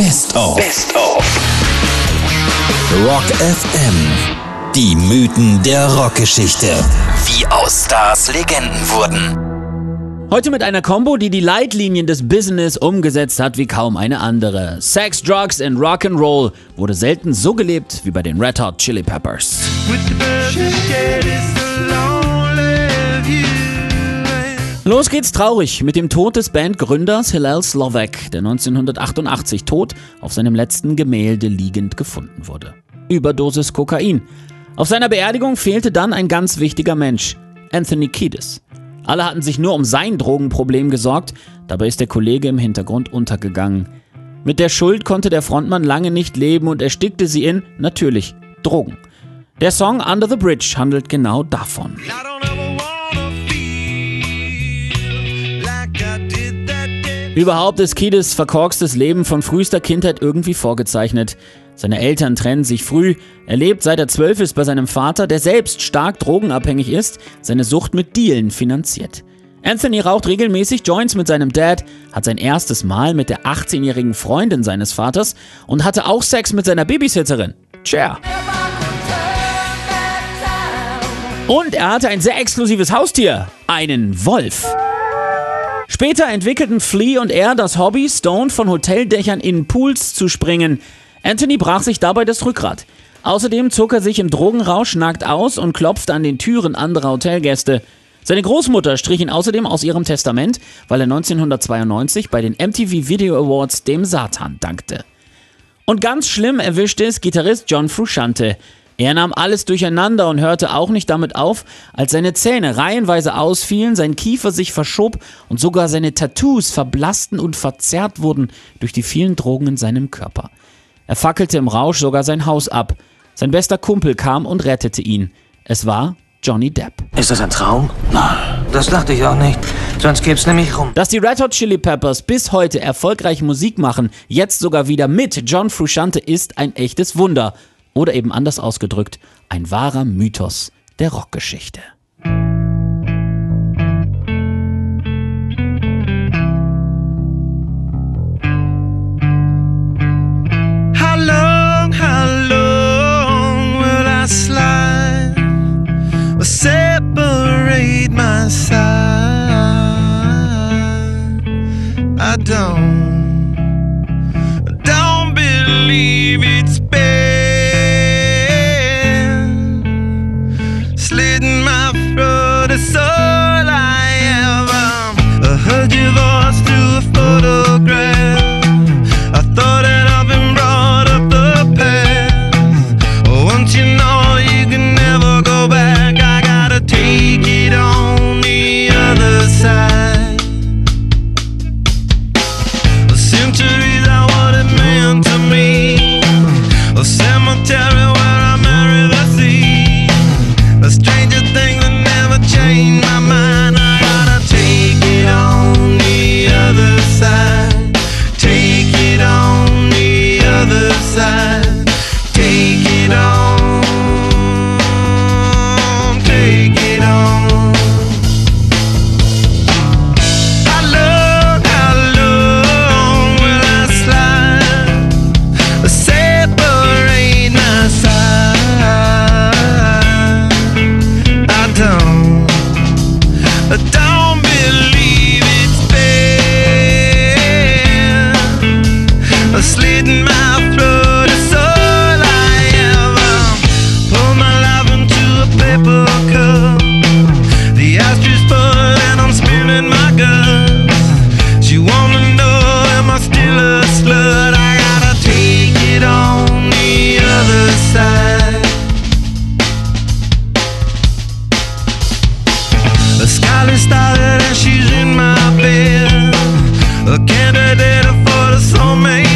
Best of. Best of. Rock FM. Die Mythen der Rockgeschichte. Wie aus Stars Legenden wurden. Heute mit einer Combo, die die Leitlinien des Business umgesetzt hat wie kaum eine andere. Sex, Drugs and Rock'n'Roll wurde selten so gelebt wie bei den Red Hot Chili Peppers. Los geht's traurig mit dem Tod des Bandgründers Hillel Slovak, der 1988 tot auf seinem letzten Gemälde liegend gefunden wurde. Überdosis Kokain. Auf seiner Beerdigung fehlte dann ein ganz wichtiger Mensch, Anthony Kiedis. Alle hatten sich nur um sein Drogenproblem gesorgt, dabei ist der Kollege im Hintergrund untergegangen. Mit der Schuld konnte der Frontmann lange nicht leben und erstickte sie in, natürlich, Drogen. Der Song Under the Bridge handelt genau davon. Überhaupt ist Kiedis verkorkstes Leben von frühester Kindheit irgendwie vorgezeichnet. Seine Eltern trennen sich früh. Er lebt seit er zwölf ist bei seinem Vater, der selbst stark drogenabhängig ist, seine Sucht mit Dealen finanziert. Anthony raucht regelmäßig Joints mit seinem Dad, hat sein erstes Mal mit der 18-jährigen Freundin seines Vaters und hatte auch Sex mit seiner Babysitterin. Cher. Und er hatte ein sehr exklusives Haustier, einen Wolf. Später entwickelten Flea und er das Hobby, Stone von Hoteldächern in Pools zu springen. Anthony brach sich dabei das Rückgrat. Außerdem zog er sich im Drogenrausch nackt aus und klopfte an den Türen anderer Hotelgäste. Seine Großmutter strich ihn außerdem aus ihrem Testament, weil er 1992 bei den MTV Video Awards dem Satan dankte. Und ganz schlimm erwischte es Gitarrist John Frusciante. Er nahm alles durcheinander und hörte auch nicht damit auf, als seine Zähne reihenweise ausfielen, sein Kiefer sich verschob und sogar seine Tattoos verblassten und verzerrt wurden durch die vielen Drogen in seinem Körper. Er fackelte im Rausch sogar sein Haus ab. Sein bester Kumpel kam und rettete ihn. Es war Johnny Depp. Ist das ein Traum? Nein, das dachte ich auch nicht. Sonst gäb's nämlich rum. Dass die Red Hot Chili Peppers bis heute erfolgreich Musik machen, jetzt sogar wieder mit John Frusciante, ist ein echtes Wunder. Oder eben anders ausgedrückt, ein wahrer Mythos der Rockgeschichte. Don't, don't believe it's finally started and she's in my bed. A candidate for the soulmate.